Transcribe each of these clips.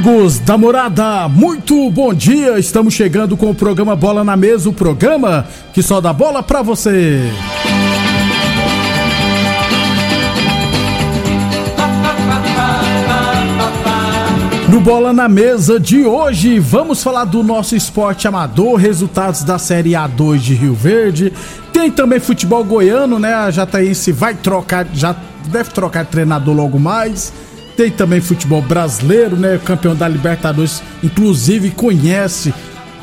Amigos da morada, muito bom dia. Estamos chegando com o programa Bola na Mesa o programa que só dá bola pra você. No Bola na Mesa de hoje, vamos falar do nosso esporte amador, resultados da Série A2 de Rio Verde. Tem também futebol goiano, né? A Jataense vai trocar, já deve trocar de treinador logo mais. Tem também futebol brasileiro, né? Campeão da Libertadores, inclusive conhece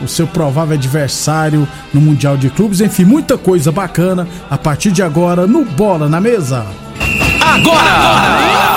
o seu provável adversário no Mundial de Clubes. Enfim, muita coisa bacana a partir de agora no Bola na Mesa. Agora! Bola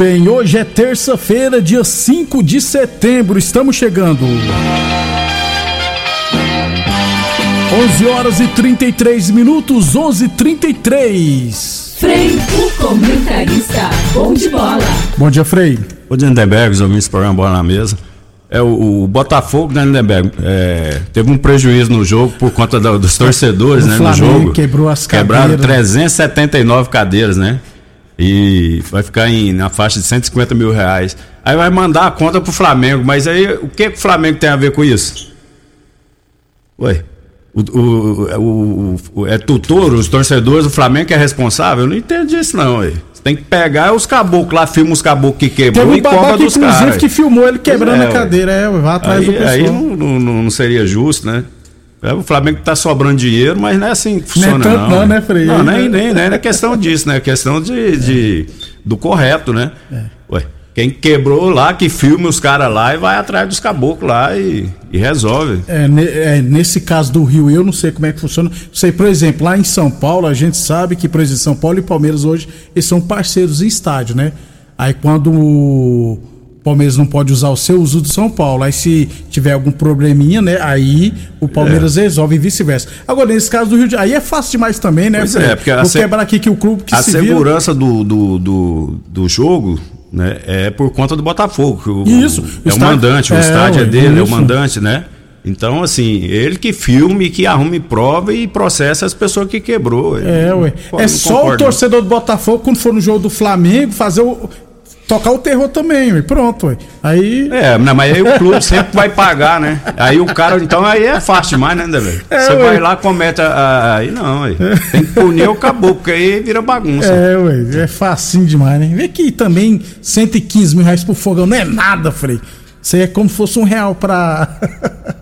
Bem, hoje é terça-feira, dia 5 de setembro. Estamos chegando. 11 horas e 33 minutos, 11:33. Frei, o comentarista, bom de bola. Bom dia, Frei. Ô Lindenberg, os ouvintes do programa Bola na Mesa. É, o, o Botafogo, né, Lindenberg, é, teve um prejuízo no jogo por conta da- dos torcedores, O né, no Flamengo jogo. quebrou as Quebraram cadeiras. 379 cadeiras, né? E vai ficar em, na faixa de 150 mil reais. Aí vai mandar a conta pro Flamengo, mas aí o que, que o Flamengo tem a ver com isso? Ué, o, o, o- é tutor, os torcedores do Flamengo que é responsável? Eu não entendo disso não, ué. Você tem que pegar os caboclos lá, filma os caboclos que quebrou Teve um e cobra dos inclusive, caras. que filmou ele quebrando É, a cadeira. É, vai atrás do Aí, pessoal. aí não- não- não seria justo, né? É, O Flamengo tá sobrando dinheiro, mas não é assim que funciona. tanto não, né, Frei? Não, nem, nem, nem é questão disso, né? É questão de, de- do correto, né? É. Ué, quem quebrou lá, que filme os caras lá e vai atrás dos caboclos lá e, e resolve. É, é, nesse caso do Rio, eu não sei como é que funciona. Sei, por exemplo, lá em São Paulo, a gente sabe que, por exemplo, São Paulo e Palmeiras hoje eles são parceiros em estádio, né? Aí quando o Palmeiras não pode usar o seu uso do São Paulo, aí se tiver algum probleminha, né? Aí o Palmeiras É. resolve e vice-versa. Agora, nesse caso do Rio de Aí é fácil demais também, né? Pois é, porque a Vou se- quebrar aqui que o clube que a se vira. segurança do, do, do, do jogo né, é por conta do Botafogo. O, Isso, o É o mandante, o é, estádio é dele, é o isso. mandante, né? Então, assim, ele que filme, que arrume prova e processa as pessoas que quebrou. É, ué. É só o concordo, não. torcedor do Botafogo, quando for no jogo do Flamengo, fazer o. tocar o terror também, ué. Pronto, ué. Aí. É, não, mas aí o clube sempre vai pagar, né? Aí o cara, então aí é fácil demais, né, velho? É, Você ué. vai lá, comete a, a- aí não, aí. Tem que punir o caboclo, porque aí vira bagunça. É, ué, é facinho demais, né? Vê que também 115 mil reais por fogão não é nada, Frei. Isso aí é como se fosse um real pra.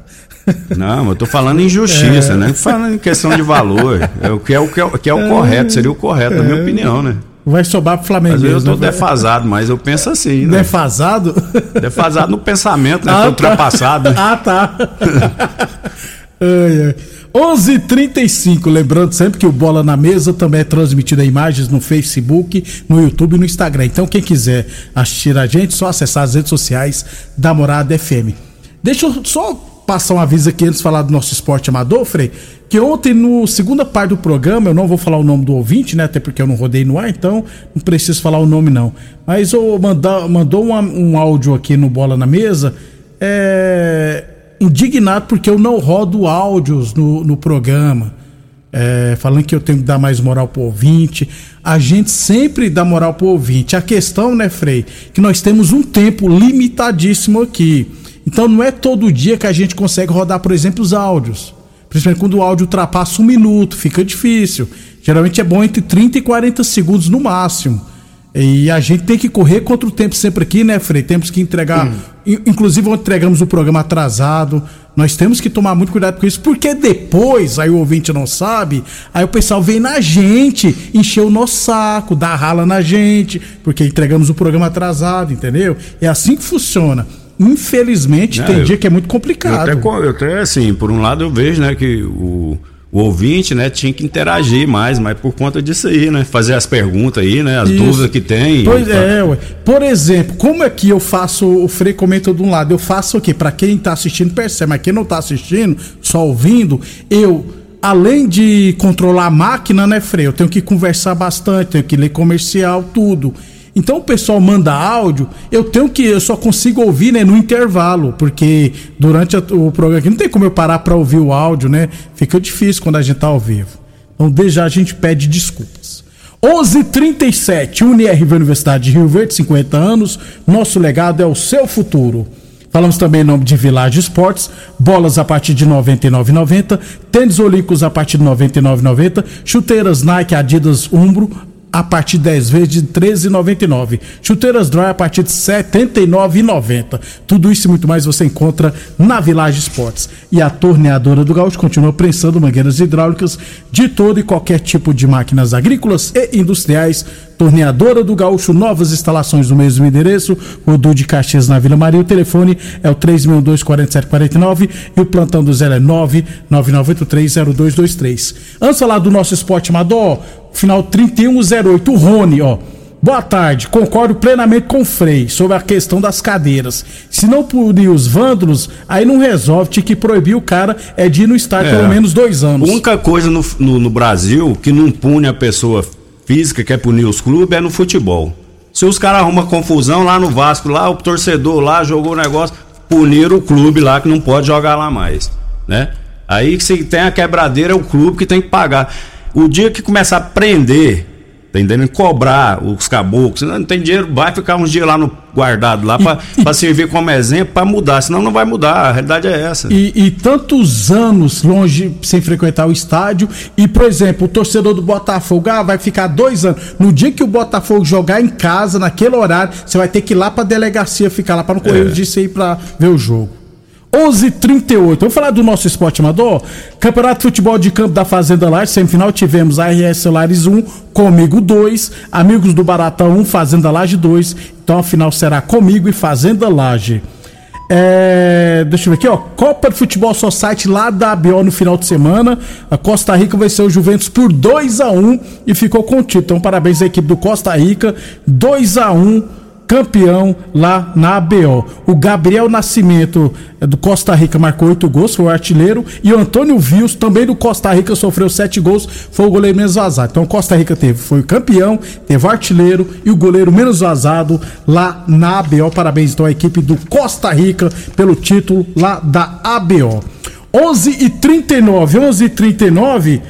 Não, eu tô falando em justiça, né? Tô falando em questão de valor. É o que é o, que é, o- que é o correto, seria o correto, na minha opinião, né? Vai sobrar pro Flamengo. Às vezes eu tô né? defasado, mas eu penso assim, né? Defasado? Defasado no pensamento, né? Ah, tá. ultrapassado. Ah, tá. ai, ai. 11:35, lembrando sempre que o Bola na Mesa também é transmitido a imagens no Facebook, no YouTube e no Instagram. Então quem quiser assistir a gente, só acessar as redes sociais da Morada FM. Deixa eu só passar um aviso aqui antes de falar do nosso esporte amador, Frei, que ontem no segunda parte do programa, eu não vou falar o nome do ouvinte, né, até porque eu não rodei no ar, então não preciso falar o nome não. Mas o manda, mandou um, um áudio aqui no Bola na Mesa, é, indignado porque eu não rodo áudios no, no programa. É, falando que eu tenho que dar mais moral pro ouvinte. A gente sempre dá moral pro ouvinte. A questão, né, Frei, que nós temos um tempo limitadíssimo aqui. Então não é todo dia que a gente consegue rodar, por exemplo, os áudios. Principalmente quando o áudio ultrapassa um minuto, fica difícil. Geralmente é bom entre 30 e 40 segundos no máximo. E a gente tem que correr contra o tempo sempre aqui, né, Frei? Temos que entregar. in- Inclusive, entregamos o programa atrasado. Nós temos que tomar muito cuidado com isso, porque depois, aí o ouvinte não sabe, aí o pessoal vem na gente, encher o nosso saco, dá rala na gente, porque entregamos o programa atrasado, entendeu? É assim que funciona. Infelizmente, É, tem eu- dia que é muito Eu complicado. até, co- eu até, assim, por um lado eu vejo, né, que o, o ouvinte, né, tinha que interagir mais, mas por conta disso aí, né? Fazer as perguntas aí, né? As Isso. dúvidas que tem. Pois é, ué. Por exemplo, como é que eu faço, o Frei comenta de um lado, eu faço o quê? Pra quem tá assistindo percebe, mas quem não tá assistindo, só ouvindo, eu, além de controlar a máquina, né, Frei, eu tenho que conversar bastante, tenho que ler comercial, tudo. Então o pessoal manda áudio, eu tenho que, eu só consigo ouvir, né, no intervalo, porque durante a- o programa aqui não tem como eu parar pra ouvir o áudio, né? Fica difícil quando a gente tá ao vivo. Então desde já a gente pede desculpas. 11:37 UniRV Universidade de Rio Verde, 50 anos. Nosso legado é o seu futuro. Falamos também em nome de Village Esportes, bolas a partir de R$ 99,90, tênis olímpicos a partir de R$ 99,90, chuteiras Nike, Adidas, Umbro a partir de 10 vezes de R$ 13,99. Chuteiras Dry a partir de R$ 79,90. Tudo isso e muito mais você encontra na Village Esportes. E a torneadora do Gaúcho continua prensando mangueiras hidráulicas de todo e qualquer tipo de máquinas agrícolas e industriais. Torneadora do Gaúcho, novas instalações no mesmo endereço, Rodu de Caxias na Vila Maria. O telefone é o 362-4749 e o plantão do Zé é 999830223. Antes de falar do nosso esporte amador, final 3108, o Rony, ó. Boa tarde, concordo plenamente com o Frei sobre a questão das cadeiras. Se não punir os vândalos, aí não resolve, tinha que proibir o cara é de ir no estádio É. pelo menos dois A anos. única coisa no, no, no Brasil que não pune a pessoa física, quer punir os clubes, é no futebol. Se os caras arrumam confusão lá no Vasco, lá o torcedor lá jogou o negócio, puniram o clube lá que não pode jogar lá mais, né? Aí que se tem a quebradeira é o clube que tem que pagar. O dia que começar a prender, tá entendendo? Cobrar os caboclos, não tem dinheiro, vai ficar uns dias lá no guardado lá pra, pra servir como exemplo pra mudar, senão não vai mudar, a realidade é essa. E, e tantos anos longe sem frequentar o estádio. E, por exemplo, o torcedor do Botafogo ah, vai ficar dois anos. No dia que o Botafogo jogar em casa, naquele horário, você vai ter que ir lá pra delegacia ficar lá pra não correr É. o disso aí pra ver o jogo. 11:38. Vamos falar do nosso esporte amador? Campeonato de Futebol de Campo da Fazenda Laje, semifinal tivemos RS Lares 1, comigo 2, Amigos do Baratão 1, Fazenda Laje 2. Então a final será comigo e Fazenda Laje. É, deixa eu ver aqui, ó. Copa de Futebol Society lá da ABO no final de semana. A Costa Rica venceu o Juventus por 2 a 1 e ficou com o título. Então, parabéns à equipe do Costa Rica. 2 a 1 campeão lá na ABO. O Gabriel Nascimento é, do Costa Rica marcou oito gols, foi o artilheiro. E o Antônio Vios, também do Costa Rica, sofreu sete gols, foi o goleiro menos vazado. Então Costa Rica teve, foi o campeão, teve o artilheiro e o goleiro menos vazado lá na ABO. Parabéns então à equipe do Costa Rica pelo título lá da ABO. 11 e 39, 11 e 39.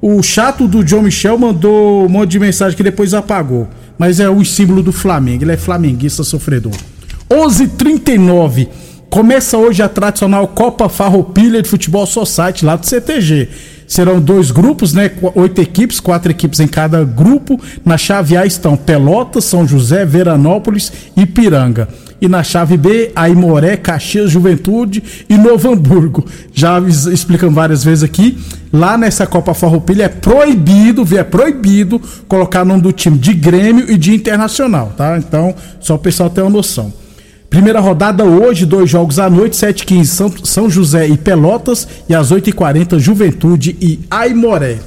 O chato do John Michel mandou um monte de mensagem que depois apagou. Mas é o símbolo do Flamengo. Ele é flamenguista sofredor. 11:39 Começa hoje a tradicional Copa Farroupilha de Futebol Society lá do CTG. Serão dois grupos, né? Oito equipes, quatro equipes em cada grupo. Na chave A estão Pelotas, São José, Veranópolis e Piranga. E na chave B, Aimoré, Caxias, Juventude e Novo Hamburgo. Já explicamos várias vezes aqui. Lá nessa Copa Farroupilha é proibido, é proibido colocar nome do time de Grêmio e de Internacional, tá? Então, só o pessoal ter uma noção. Primeira rodada hoje, dois jogos à noite, 7h15 São, José e Pelotas e às 8h40 Juventude e Aimoré.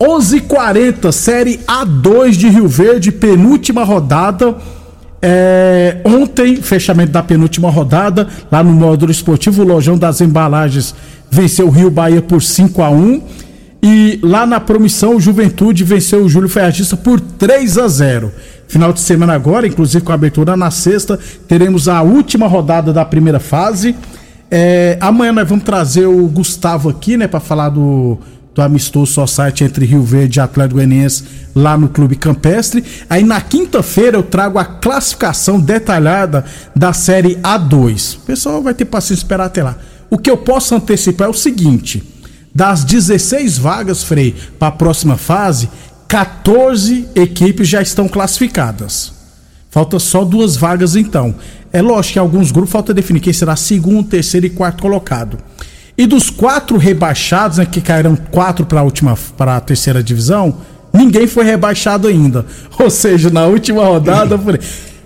11h40, Série A2 de Rio Verde, penúltima rodada. É, ontem, fechamento da penúltima rodada, lá no módulo esportivo, o Lojão das Embalagens venceu o Rio Bahia por 5 a 1 E lá na promissão, o Juventude venceu o Júlio Ferragista por 3 a 0 Final de semana agora, inclusive com a abertura na sexta, teremos a última rodada da primeira fase. É, amanhã nós vamos trazer o Gustavo aqui, né, para falar do, do amistoso Society entre Rio Verde e Atlético Goianiense lá no Clube Campestre. Aí na quinta-feira eu trago a classificação detalhada da série A2. O pessoal vai ter paciência esperar até lá. O que eu posso antecipar é o seguinte: das 16 vagas, Frei, para a próxima fase, 14 equipes já estão classificadas. Falta só duas vagas então. É lógico que alguns grupos falta definir quem será segundo, terceiro e quarto colocado. E dos quatro rebaixados, né, que caíram quatro para a última, para a terceira divisão, ninguém foi rebaixado ainda. Ou seja, na última rodada,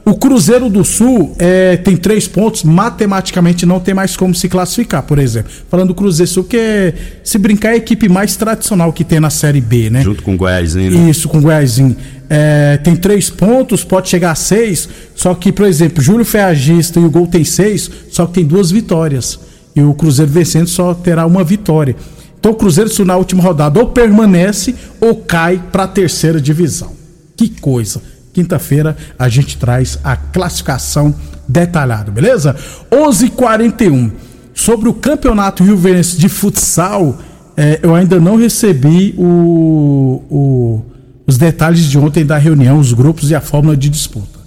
O Cruzeiro do Sul é, tem três pontos, matematicamente não tem mais como se classificar, por exemplo. Falando do Cruzeiro Sul, que é, se brincar, é a equipe mais tradicional que tem na Série B, né? Junto com o Goiásinho. Né? Isso, com o Goiásinho. É, tem três pontos, pode chegar a seis, só que, por exemplo, Júlio Ferragista e o Gol tem seis, só que tem duas vitórias. E o Cruzeiro vencendo só terá uma vitória. Então o Cruzeiro Sul na última rodada ou permanece ou cai para a terceira divisão. Que coisa! Quinta-feira a gente traz a classificação detalhada, beleza? 11:41 sobre o campeonato Rio Verde de futsal. É, eu ainda não recebi o, o, os detalhes de ontem da reunião, os grupos e a fórmula de disputa.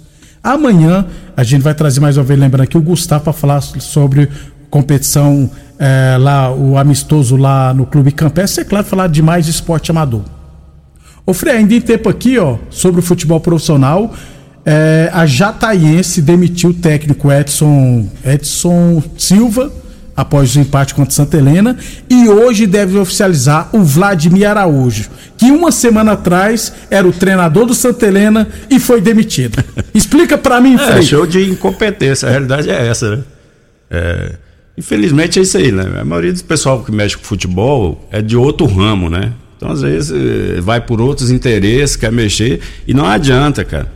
Amanhã a gente vai trazer mais uma vez, lembrando aqui, o Gustavo para falar sobre competição é, lá, o amistoso lá no Clube Campestre. É claro, falar de mais esporte amador. Ô Frei, ainda em tempo aqui, ó, sobre o futebol profissional, é, a Jataiense demitiu o técnico Edson, Edson Silva após o empate contra Santa Helena e hoje deve oficializar o Vladimir Araújo, que uma semana atrás era o treinador do Santa Helena e foi demitido. Explica para mim, Frei. É, show de incompetência, a realidade é essa, né? É, infelizmente é isso aí, né? A maioria do pessoal que mexe com futebol é de outro ramo, né? Então, às vezes, eh, vai por outros interesses, quer mexer, e não adianta, cara.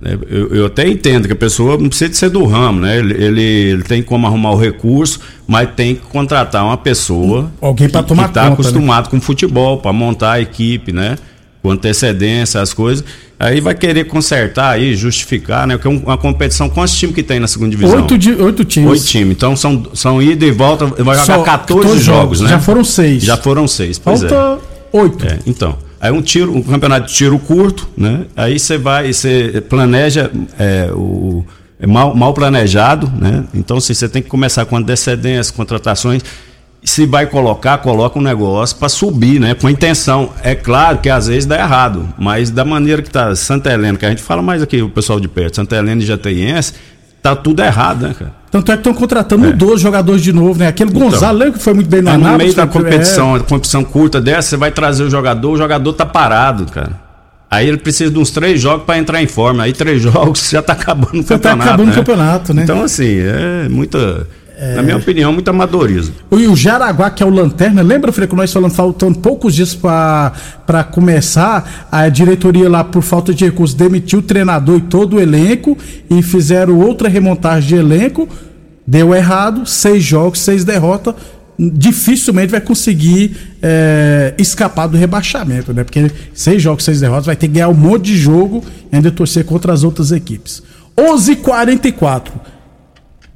Né, eu, eu, até entendo que a pessoa não precisa de ser do ramo, né? Ele, ele, ele tem como arrumar o recurso, mas tem que contratar uma pessoa Alguém tomar que está acostumado né? com futebol, para montar a equipe, né? Com antecedência, as coisas. Aí vai querer consertar aí, justificar, né? Porque é uma competição, quantos times que tem na segunda divisão? Oito, de, oito times. Oito times. Então são, são ida e volta, vai jogar Só 14 jogos, jogos, né? Já foram seis. Já foram seis, pois Falta... é. Oito. É, então. Aí um tiro, um campeonato de tiro curto, né? Aí você vai, você planeja é, o é mal, mal planejado, né? Então assim, você tem que começar com antecedência, contratações. Se vai colocar, coloca um negócio para subir, né? Com intenção. É claro que às vezes dá errado, mas da maneira que tá Santa Helena, que a gente fala mais aqui, o pessoal de perto, Santa Helena e Jateiense, tá tudo errado, né, cara? Tanto é que estão contratando é. 12 jogadores de novo, né? Aquele então, Gonzalo, que foi muito bem no é, No meio da competição, é. competição curta dessa, você vai trazer o jogador, o jogador tá parado, cara. Aí ele precisa de uns três jogos para entrar em forma. Aí três jogos já tá acabando o já campeonato. Já tá acabando né? o campeonato, né? Então, assim, é muita. Na minha opinião, muito amadorismo. E o Jaraguá, que é o Lanterna, lembra, que nós falamos, faltando poucos dias para começar, a diretoria lá, por falta de recursos, demitiu o treinador e todo o elenco e fizeram outra remontagem de elenco. Deu errado, seis jogos, seis derrotas. Dificilmente vai conseguir é, escapar do rebaixamento, né? Porque seis jogos, seis derrotas, vai ter que ganhar um monte de jogo e ainda torcer contra as outras equipes. 11:44 h 44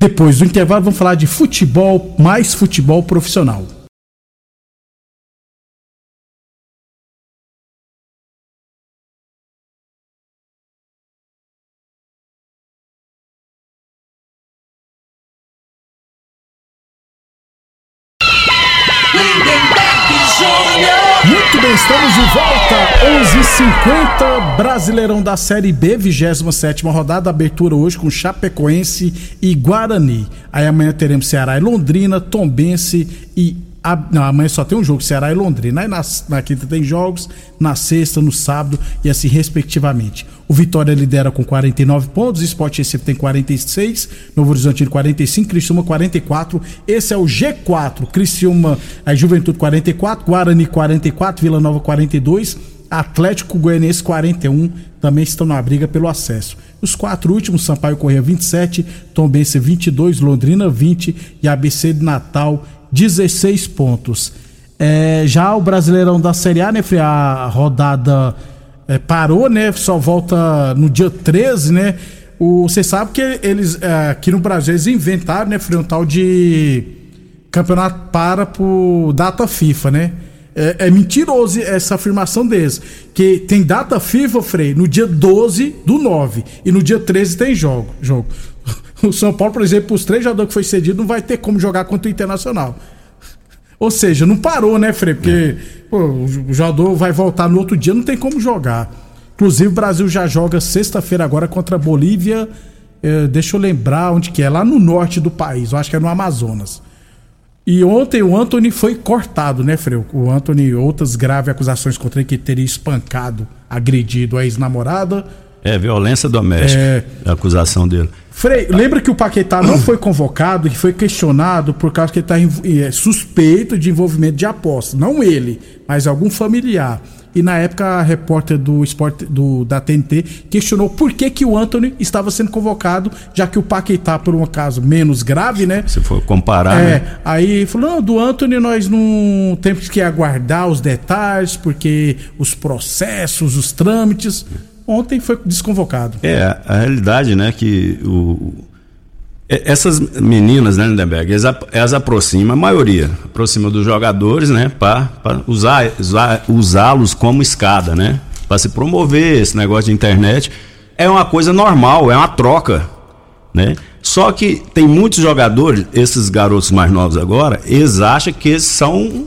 depois do intervalo, vamos falar de futebol, mais futebol profissional. Brasileirão da Série B, 27 rodada, abertura hoje com Chapecoense e Guarani. Aí amanhã teremos Ceará e Londrina, Tombense e não, amanhã só tem um jogo, Ceará e Londrina. Aí na, na, quinta tem jogos, na sexta, no sábado e assim respectivamente. O Vitória lidera com 49 pontos, Sport Recife tem 46, Novo Horizonte 45, Criciúma 44. Esse é o G4. Criciúma, a Juventude 44, Guarani 44, Vila Nova 42, Atlético Goianiense 41 também estão na briga pelo acesso. Os quatro últimos, Sampaio Correia 27, Tombense 22, Londrina 20 e ABC de Natal 16 pontos. É, já o Brasileirão da Série A, né, a rodada é, parou, né? Só volta no dia 13, né? Você sabe que eles é, aqui no Brasil eles inventaram, né, Frei, um tal de campeonato para por data FIFA, né? É, é, mentiroso essa afirmação deles. Que tem data FIFA, Frei, no dia 12 do 9. E no dia 13 tem jogo. jogo. O São Paulo, por exemplo, os três jogadores que foi cedido, não vai ter como jogar contra o Internacional. Ou seja, não parou, né, Frei? Porque pô, o jogador vai voltar no outro dia, não tem como jogar. Inclusive, o Brasil já joga sexta-feira agora contra a Bolívia. Eh, deixa eu lembrar onde que é, lá no norte do país, eu acho que é no Amazonas. E ontem o Anthony foi cortado, né, Frei? O Anthony, outras graves acusações contra ele que teria espancado, agredido a ex-namorada É, violência doméstica. É. A acusação dele. Frei, lembra que o Paquetá não foi convocado e foi questionado por causa que ele está é, suspeito de envolvimento de aposta. Não ele, mas algum familiar. E na época a repórter do esporte do, da TNT questionou por que, que o Anthony estava sendo convocado, já que o Paquetá, por um caso menos grave, né? Se for comparar, é, né? Aí falou: não, do Anthony nós não temos que aguardar os detalhes, porque os processos, os trâmites ontem foi desconvocado. É, a realidade, né, que o, essas meninas, né, Lindenberg, elas, elas aproximam, a maioria, aproxima dos jogadores, né, para usar, usá-los como escada, né, para se promover esse negócio de internet. É uma coisa normal, é uma troca, né? Só que tem muitos jogadores, esses garotos mais novos agora, eles acham que eles são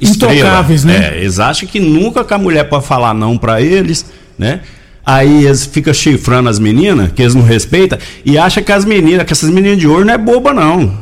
intocáveis, né? É, eles acham que nunca que a mulher pode falar não para eles, né? Aí eles ficam chifrando as meninas, que eles não respeitam, e acham que as meninas, que essas meninas de ouro não é boba, não.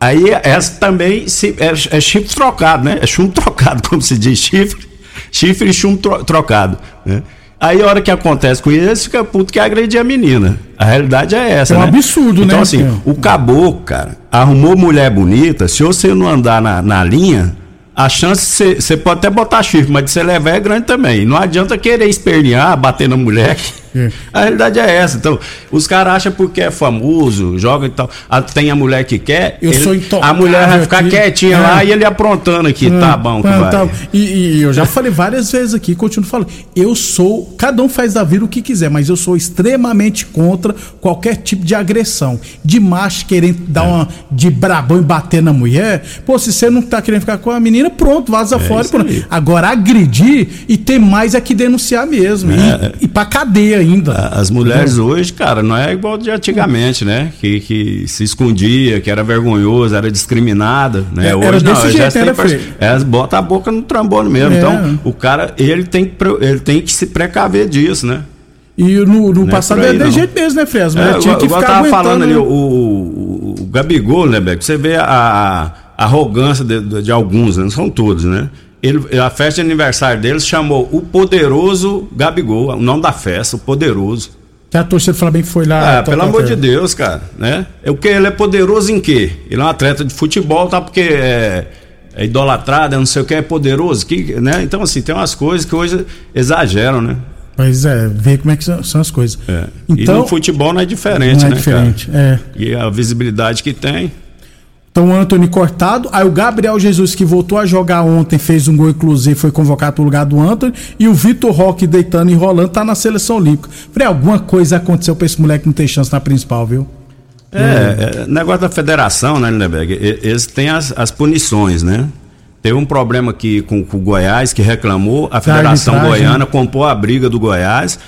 Aí essa também se, é, é, chifre trocado, né? É chumbo trocado, como se diz, chifre, chifre e chumbo tro, trocado, né? Aí a hora que acontece com isso, fica puto que agredir a menina. A realidade é essa, É um né? absurdo, então, né? assim, o caboclo, cara, arrumou mulher bonita, se você não andar na, na linha, a chance, você pode até botar chifre, mas de você levar é grande também. Não adianta querer espernear, bater na mulher. É. A realidade é essa. Então, os caras acham porque é famoso, joga e tal. A, tem a mulher que quer. Eu ele, sou intocável A mulher vai ficar aqui. quietinha É. lá e ele aprontando aqui. tá bom, que Tá, tá. E, e eu já falei várias vezes aqui, continuo falando. Eu sou. Cada um faz da vida o que quiser, mas eu sou extremamente contra qualquer tipo de agressão. De macho querendo dar uma de brabão e bater na mulher. Pô, se você não tá querendo ficar com a menina, pronto, vaza fora. pronto. aí. Agora, agredir e tem mais é que denunciar mesmo. É. E, e pra cadeia ainda. As mulheres hoje, cara, não é igual de antigamente, né? Que, que se escondia, que era vergonhoso, era discriminada, né? É, hoje era não, desse jeito, era, Frei? Elas botam a boca no trambone mesmo. É. Então, o cara, ele tem, que ele tem que se precaver disso, né? E no, no é passado era de não. jeito mesmo, né, Fres? É, tinha que igual eu ficar tava falando ali, né? o, o, o Gabigol, né, Beck? Você vê a, a arrogância de, de- de alguns, né? não são todos, né? Ele, a festa de aniversário deles chamou o Poderoso Gabigol, o nome da festa, o Poderoso. Que a torcida do Flamengo foi lá. Ah, pelo tocar amor de. Deus, cara, né? É o que ele é poderoso em quê? Ele é um atleta de futebol, tá? Porque é, é idolatrado, é não sei o que, é poderoso, que, né? Então, assim, tem umas coisas que hoje exageram, né? Pois é, ver como é que são, as coisas. É. Então, e no futebol não é diferente, não é né, diferente. É. cara? E a visibilidade que tem. Então o Anthony cortado, aí o Gabriel Jesus que voltou a jogar ontem, fez um gol inclusive, foi convocado pro lugar do Anthony, e o Vitor Roque deitando e rolando tá na seleção olímpica. Falei, alguma coisa aconteceu pra esse moleque não ter chance na principal, viu? É, é, negócio da federação, né, Lindeberg? Eles têm as, as punições, né? Teve um problema aqui com, com o Goiás que reclamou, a Federação arbitragem. Goiana comprou a briga do Goiás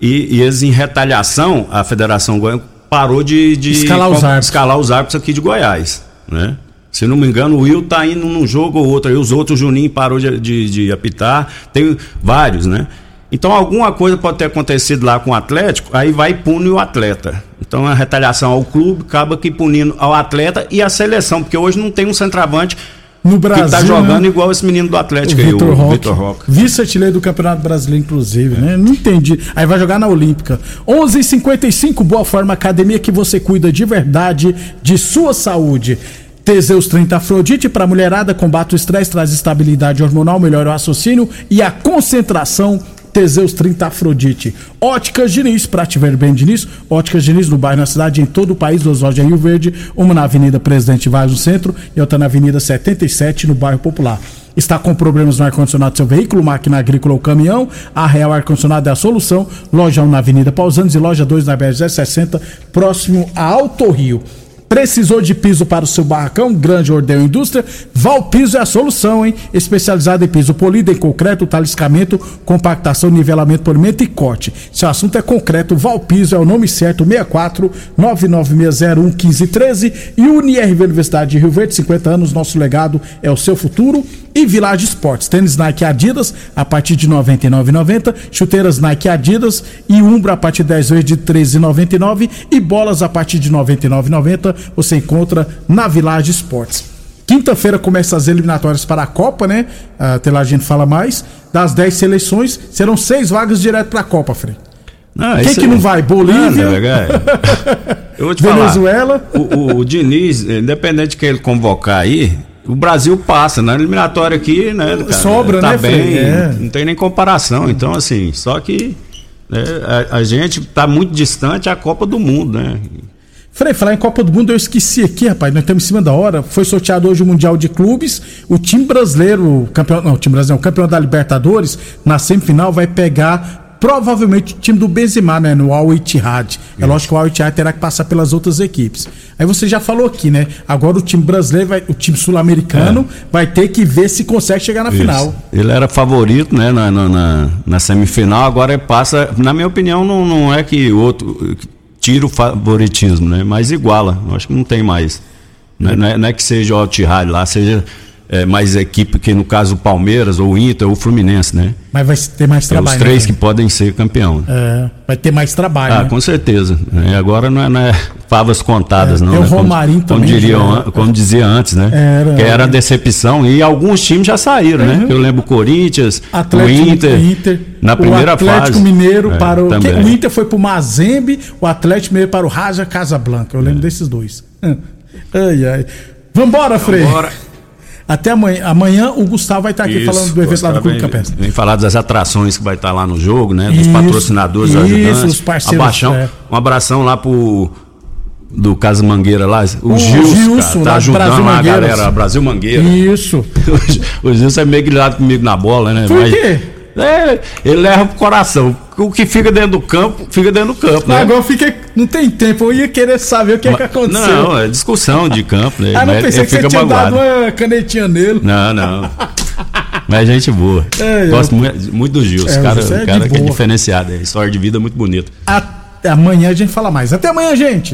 e, e eles, em retaliação, a Federação Goiana parou de, de Escalar os árbitros. escalar os árbitros aqui de Goiás, né? Se não me engano, o Will tá indo num jogo ou outro, aí os outros, o Juninho parou de, de, de apitar, tem vários, né? Então alguma coisa pode ter acontecido lá com o Atlético, aí vai e pune o atleta. Então a retaliação ao clube acaba que punindo ao atleta e a seleção, porque hoje não tem um centroavante No que Brasil. tá jogando né? igual esse menino do O Atlético aí, Vitor o Roque, Vitor Roque. vice-artilheiro do Campeonato Brasileiro, inclusive, né? Não entendi. Aí vai jogar na Olímpica. 11:55 Boa Forma Academia que você cuida de verdade de sua saúde. Teseus 30 Afrodite para mulherada combate o estresse, traz estabilidade hormonal, melhora o raciocínio e a concentração. Teseus 30 Afrodite. Óticas Diniz, pra te ver bem Diniz. Óticas Diniz no bairro, na cidade, em todo o país, duas lojas em Rio Verde, uma na Avenida Presidente Vargas no centro e outra na Avenida 77 no bairro Popular. Está com problemas no ar-condicionado do seu veículo, máquina agrícola ou caminhão? A Real Ar-Condicionado é a solução. Loja 1 na Avenida Pausanes e loja 2 na BR 60, próximo a Alto Rio. Precisou de piso para o seu barracão? Grande Ordem Indústria? Valpiso é a solução, hein? Especializado em piso polido, em concreto, taliscamento, compactação, nivelamento, polimento e corte. Se o assunto é concreto, Valpiso é o nome certo, 64 99601 1513 e UniRV Universidade de Rio Verde, 50 anos, nosso legado é o seu futuro. E Village Esportes, tênis Nike Adidas a partir de R$ 99,90, chuteiras Nike Adidas e Umbro a partir de 10 vezes de R$ 13,99 e bolas a partir de R$ 99,90 você encontra na Village Esportes. Quinta-feira começa as eliminatórias para a Copa, né? Até lá a gente fala mais. Das 10 seleções, serão seis vagas direto para a Copa, Frei. Não, Quem que não vai? Bolívia? Não, é. Te falar. Venezuela? O, o- Diniz, independente de que ele convocar aí, o Brasil passa. Na eliminatória aqui, né? cara, Sobra, tá né, bem, Frei? É. Não tem nem comparação. Então, assim, só que né, a, a gente tá muito distante da Copa do Mundo, né? Frei, falar em Copa do Mundo, eu esqueci aqui, rapaz, nós estamos em cima da hora. Foi sorteado hoje o Mundial de Clubes. O time brasileiro, campeão, não, o time brasileiro, o campeão da Libertadores, na semifinal vai pegar provavelmente o time do Benzema, né, no Al Ittihad. É lógico que o Al Ittihad terá que passar pelas outras equipes. Aí você já falou aqui, né? Agora o time brasileiro, vai, o time sul-americano, vai ter que ver se consegue chegar na final. Isso. Ele era favorito, né, na, na, na- na semifinal, agora ele passa. Na minha opinião, não, não é que outro tira o favoritismo, né? Mas iguala. Acho que não tem mais. Não é, não é- não é que seja o Altihad lá, seja é, mais equipe que, no caso, o Palmeiras, ou o Inter, ou o Fluminense, né? Mas vai ter mais É trabalho. os três né, que podem ser campeão. É, vai ter mais trabalho. Ah, né? com certeza. É, agora não é, não é favas contadas, É, não. tem o né? Como- Romarinho como, também, diriam, já. an- como dizia antes, né? Era. que era decepção. E alguns times já saíram, né? Eu lembro o Corinthians, Uhum. Atlético, o Inter, Inter, na primeira o Atlético fase. Mineiro É, para o. também. o Inter foi para o Mazembe, o Atlético Mineiro para o Raja Casablanca. Eu lembro É. desses dois. Hum. Ai, ai. Vambora, Frei. Bora. Até amanhã. Amanhã o Gustavo vai estar aqui Isso, falando do evento lá do Clube Campestre. Vem falar das atrações que vai estar lá no jogo, né? Dos Isso, patrocinadores isso, ajudantes. os parceiros, Abaixão, é. Um abração lá pro. Do Casa Mangueira lá, o, O Gilson, Gilson, cara, lá tá do ajudando Brasil a galera, Brasil Mangueira. Isso. O Gilson é meio grilado comigo na bola, né? Por quê? É, ele leva pro coração. O que fica dentro do campo, fica dentro do campo, né? Agora fica. Não tem tempo. Eu ia querer saber o que, é que aconteceu. Não, é discussão de campo, né? ah, não Mas pensei que você tinha dado uma canetinha nele. Não, não. Mas é gente boa. É, eu- Gosto muito, muito do Gilson. É, o cara, é cara que é diferenciado. É história de vida muito bonita. Amanhã a gente fala mais. Até amanhã, gente.